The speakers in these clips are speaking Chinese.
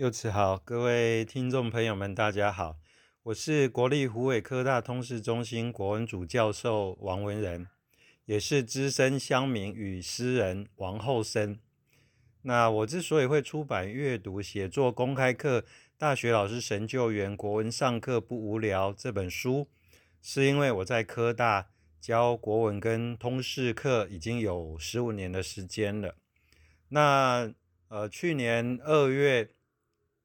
柚子好，各位听众朋友们，大家好，我是国立湖北科大通识中心国文组教授王文仁，也是资深乡民与诗人王后生。那我之所以会出版阅读写作公开课《大学老师神救援国文上课不无聊》这本书，是因为我在科大教国文跟通识课已经有十五年的时间了。那呃，去年二月。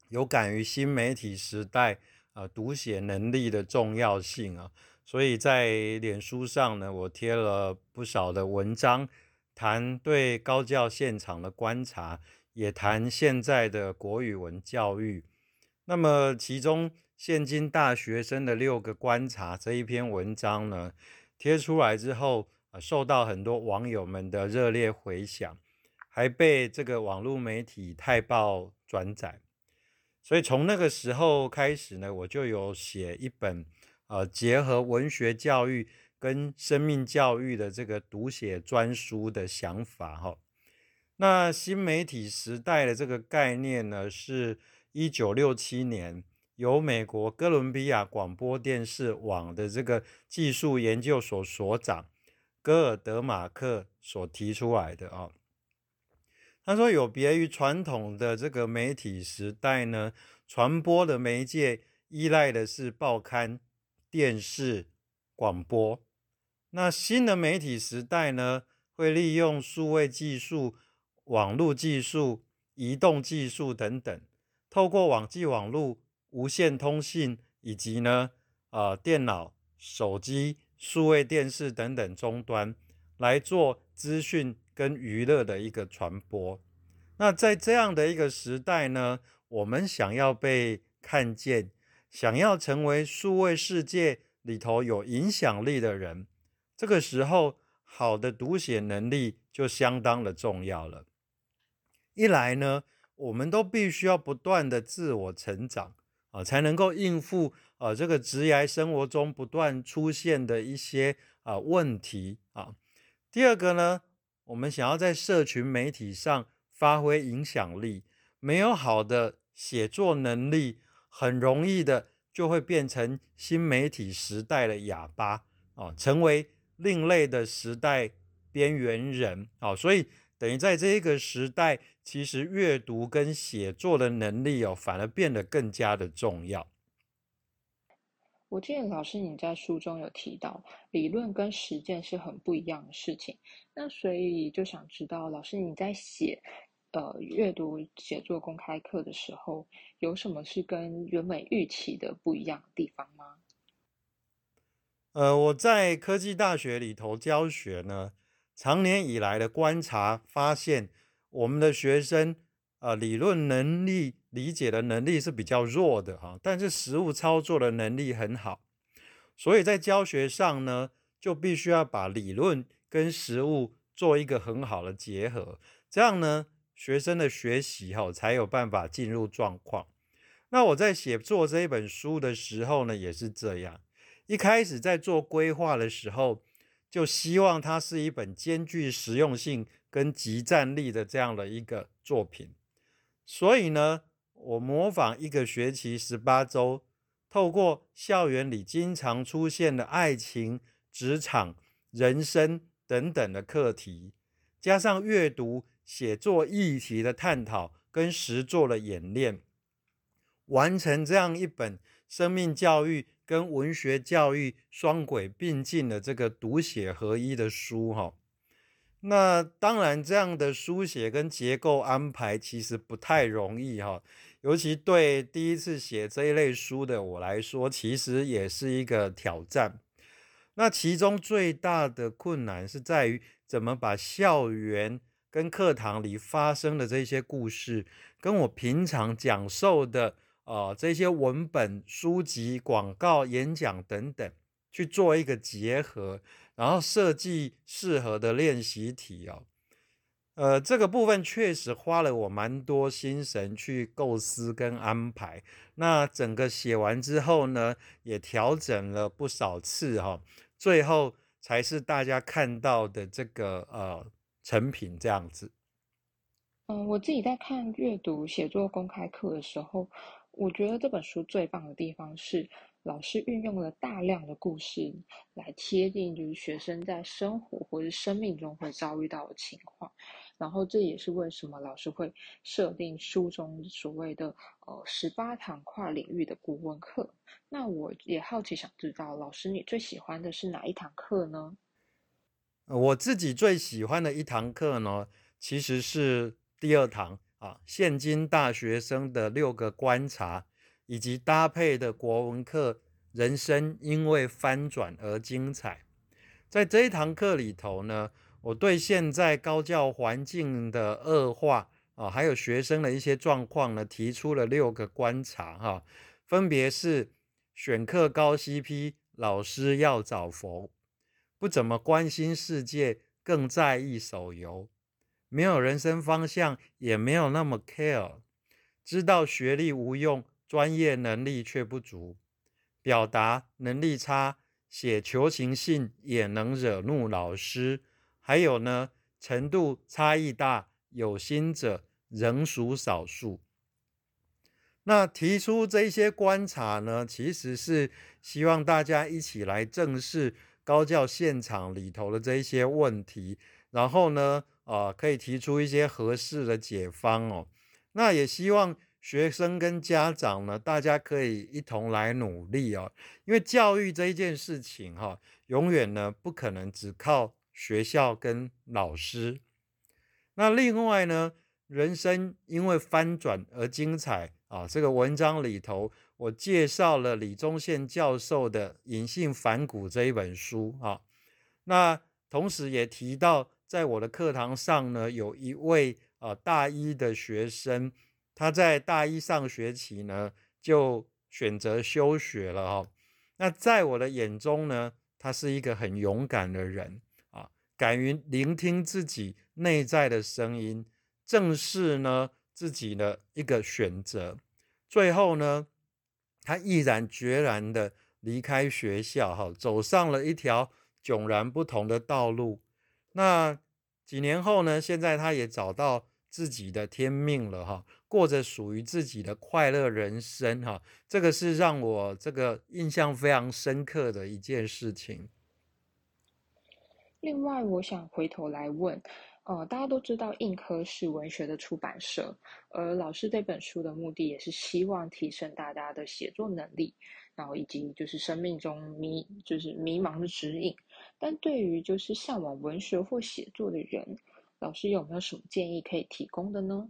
有感于新媒体时代呃，读写能力的重要性啊，所以在脸书上呢，我贴了不少的文章，谈对高教现场的观察，也谈现在的国语文教育。那么，其中现今大学生的六个观察这一篇文章呢，贴出来之后，受到很多网友们的热烈回响，还被这个网络媒体泰报转载。所以从那个时候开始呢，我就有写一本，呃，结合文学教育跟生命教育的这个读写专书的想法哈。那新媒体时代的这个概念呢，是一九六七年由美国哥伦比亚广播电视网的这个技术研究所所长戈尔德马克所提出来的啊。他说：“有别于传统的这个媒体时代呢，传播的媒介依赖的是报刊、电视、广播。那新的媒体时代呢，会利用数位技术、网络技术、移动技术等等，透过网际网络、无线通信以及呢，呃，电脑、手机、数位电视等等终端来做资讯。”跟娱乐的一个传播，那在这样的一个时代呢，我们想要被看见，想要成为数位世界里头有影响力的人，这个时候好的读写能力就相当的重要了。一来呢，我们都必须要不断的自我成长啊，才能够应付啊这个职业生活中不断出现的一些啊问题啊。第二个呢。我们想要在社群媒体上发挥影响力，没有好的写作能力，很容易的就会变成新媒体时代的哑巴哦，成为另类的时代边缘人哦。所以等于在这个时代，其实阅读跟写作的能力哦，反而变得更加的重要。我记得老师你在书中有提到，理论跟实践是很不一样的事情。那所以就想知道，老师你在写呃阅读写作公开课的时候，有什么是跟原本预期的不一样的地方吗？呃，我在科技大学里头教学呢，长年以来的观察发现，我们的学生。啊，理论能力理解的能力是比较弱的哈，但是实物操作的能力很好，所以在教学上呢，就必须要把理论跟实物做一个很好的结合，这样呢，学生的学习哈才有办法进入状况。那我在写作这一本书的时候呢，也是这样，一开始在做规划的时候，就希望它是一本兼具实用性跟集战力的这样的一个作品。所以呢，我模仿一个学期十八周，透过校园里经常出现的爱情、职场、人生等等的课题，加上阅读、写作议题的探讨跟实作的演练，完成这样一本生命教育跟文学教育双轨并进的这个读写合一的书，哈。那当然，这样的书写跟结构安排其实不太容易哈，尤其对第一次写这一类书的我来说，其实也是一个挑战。那其中最大的困难是在于怎么把校园跟课堂里发生的这些故事，跟我平常讲授的呃这些文本、书籍、广告、演讲等等。去做一个结合，然后设计适合的练习题哦。呃，这个部分确实花了我蛮多心神去构思跟安排。那整个写完之后呢，也调整了不少次哈，最后才是大家看到的这个呃成品这样子。嗯，我自己在看阅读写作公开课的时候，我觉得这本书最棒的地方是。老师运用了大量的故事来贴近，就是学生在生活或者生命中会遭遇到的情况。然后这也是为什么老师会设定书中所谓的呃十八堂跨领域的古文课。那我也好奇想知道，老师你最喜欢的是哪一堂课呢？我自己最喜欢的一堂课呢，其实是第二堂啊，现今大学生的六个观察。以及搭配的国文课，人生因为翻转而精彩。在这一堂课里头呢，我对现在高教环境的恶化啊，还有学生的一些状况呢，提出了六个观察哈，分别是选课高 CP，老师要找佛，不怎么关心世界，更在意手游，没有人生方向，也没有那么 care，知道学历无用。专业能力却不足，表达能力差，写求情信也能惹怒老师。还有呢，程度差异大，有心者仍属少数。那提出这些观察呢，其实是希望大家一起来正视高教现场里头的这一些问题，然后呢，啊，可以提出一些合适的解方哦。那也希望。学生跟家长呢，大家可以一同来努力哦。因为教育这一件事情哈，永远呢不可能只靠学校跟老师。那另外呢，人生因为翻转而精彩啊。这个文章里头，我介绍了李宗宪教授的《隐性反骨》这一本书啊。那同时也提到，在我的课堂上呢，有一位啊大一的学生。他在大一上学期呢，就选择休学了哈。那在我的眼中呢，他是一个很勇敢的人啊，敢于聆听自己内在的声音，正视呢自己的一个选择。最后呢，他毅然决然的离开学校哈，走上了一条迥然不同的道路。那几年后呢，现在他也找到自己的天命了哈。过着属于自己的快乐人生，哈，这个是让我这个印象非常深刻的一件事情。另外，我想回头来问，呃，大家都知道硬科是文学的出版社，而老师这本书的目的也是希望提升大家的写作能力，然后以及就是生命中迷就是迷茫的指引。但对于就是向往文学或写作的人，老师有没有什么建议可以提供的呢？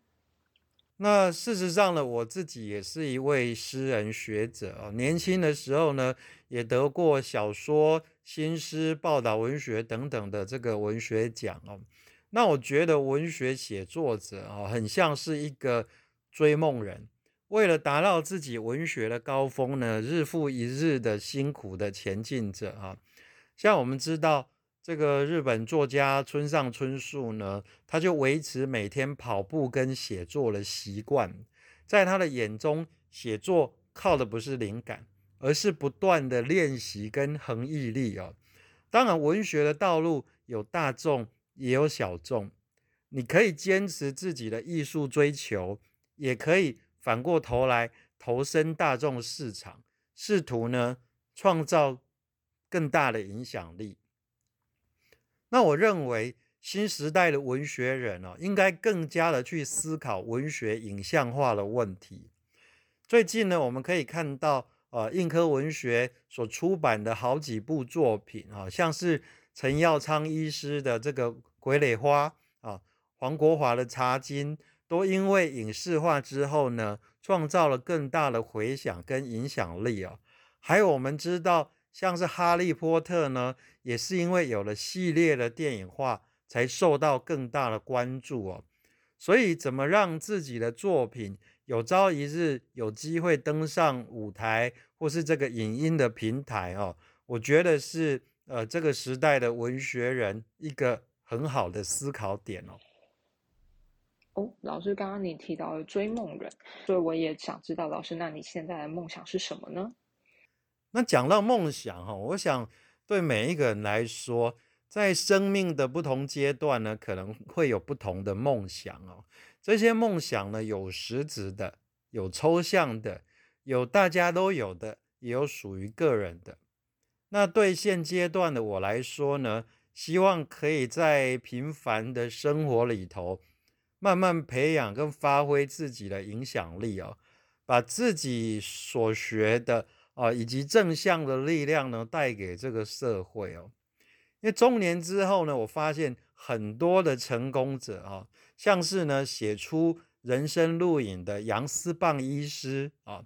那事实上呢，我自己也是一位诗人学者哦。年轻的时候呢，也得过小说、新诗、报道文学等等的这个文学奖哦。那我觉得文学写作者啊，很像是一个追梦人，为了达到自己文学的高峰呢，日复一日的辛苦的前进着啊。像我们知道。这个日本作家村上春树呢，他就维持每天跑步跟写作的习惯。在他的眼中，写作靠的不是灵感，而是不断的练习跟恒毅力哦。当然，文学的道路有大众也有小众，你可以坚持自己的艺术追求，也可以反过头来投身大众市场，试图呢创造更大的影响力。那我认为新时代的文学人哦，应该更加的去思考文学影像化的问题。最近呢，我们可以看到，呃，印科文学所出版的好几部作品啊，像是陈耀昌医师的这个《傀儡花》啊，黄国华的《茶经》，都因为影视化之后呢，创造了更大的回响跟影响力啊。还有我们知道。像是《哈利波特》呢，也是因为有了系列的电影化，才受到更大的关注哦。所以，怎么让自己的作品有朝一日有机会登上舞台，或是这个影音的平台哦？我觉得是呃这个时代的文学人一个很好的思考点哦。哦，老师，刚刚你提到了追梦人，所以我也想知道，老师，那你现在的梦想是什么呢？那讲到梦想哈，我想对每一个人来说，在生命的不同阶段呢，可能会有不同的梦想哦。这些梦想呢，有实质的，有抽象的，有大家都有的，也有属于个人的。那对现阶段的我来说呢，希望可以在平凡的生活里头，慢慢培养跟发挥自己的影响力哦，把自己所学的啊，以及正向的力量呢，带给这个社会哦。因为中年之后呢，我发现很多的成功者啊，像是呢写出人生录影的杨思棒医师啊，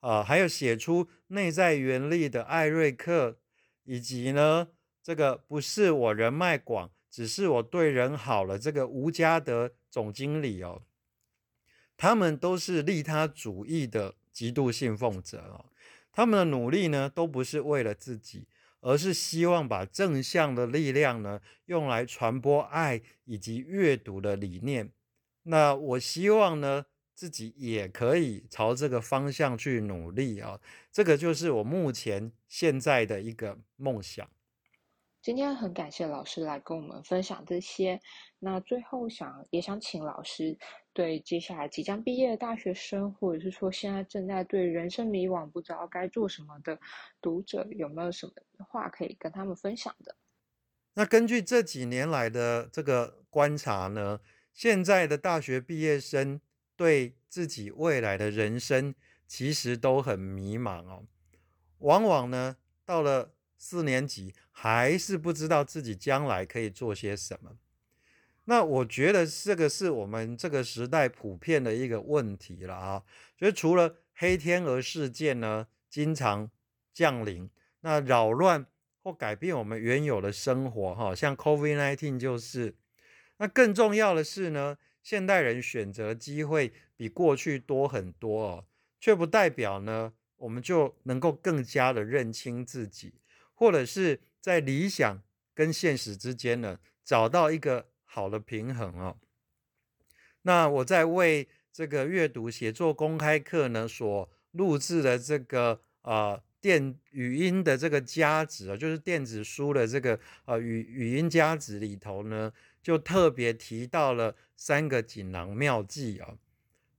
啊，还有写出内在原力的艾瑞克。以及呢，这个不是我人脉广，只是我对人好了。这个吴家德总经理哦，他们都是利他主义的极度信奉者哦。他们的努力呢，都不是为了自己，而是希望把正向的力量呢，用来传播爱以及阅读的理念。那我希望呢。自己也可以朝这个方向去努力啊！这个就是我目前现在的一个梦想。今天很感谢老师来跟我们分享这些。那最后想也想请老师对接下来即将毕业的大学生，或者是说现在正在对人生迷惘、不知道该做什么的读者，有没有什么话可以跟他们分享的？那根据这几年来的这个观察呢，现在的大学毕业生。对自己未来的人生其实都很迷茫哦，往往呢到了四年级还是不知道自己将来可以做些什么。那我觉得这个是我们这个时代普遍的一个问题了啊。所以除了黑天鹅事件呢经常降临，那扰乱或改变我们原有的生活哈，像 COVID-19 就是。那更重要的是呢。现代人选择机会比过去多很多哦，却不代表呢，我们就能够更加的认清自己，或者是在理想跟现实之间呢，找到一个好的平衡哦。那我在为这个阅读写作公开课呢所录制的这个呃电语音的这个夹子啊，就是电子书的这个呃语语音夹子里头呢。就特别提到了三个锦囊妙计啊。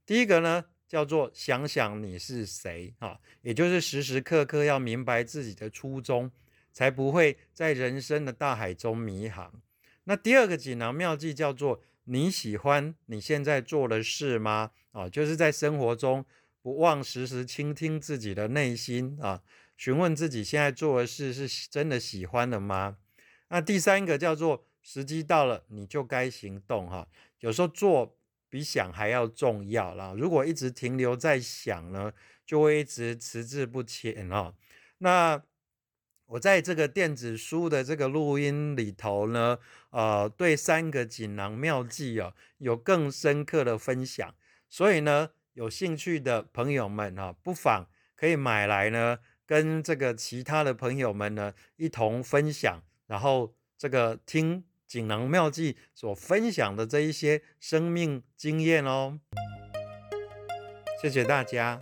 第一个呢，叫做想想你是谁啊，也就是时时刻刻要明白自己的初衷，才不会在人生的大海中迷航。那第二个锦囊妙计叫做你喜欢你现在做的事吗？啊，就是在生活中不忘时时倾听自己的内心啊，询问自己现在做的事是真的喜欢的吗？那第三个叫做。时机到了，你就该行动哈。有时候做比想还要重要啦。如果一直停留在想呢，就会一直迟滞不前哦。那我在这个电子书的这个录音里头呢，呃，对三个锦囊妙计哦，有更深刻的分享。所以呢，有兴趣的朋友们啊，不妨可以买来呢，跟这个其他的朋友们呢一同分享，然后这个听。锦囊妙计所分享的这一些生命经验哦，谢谢大家。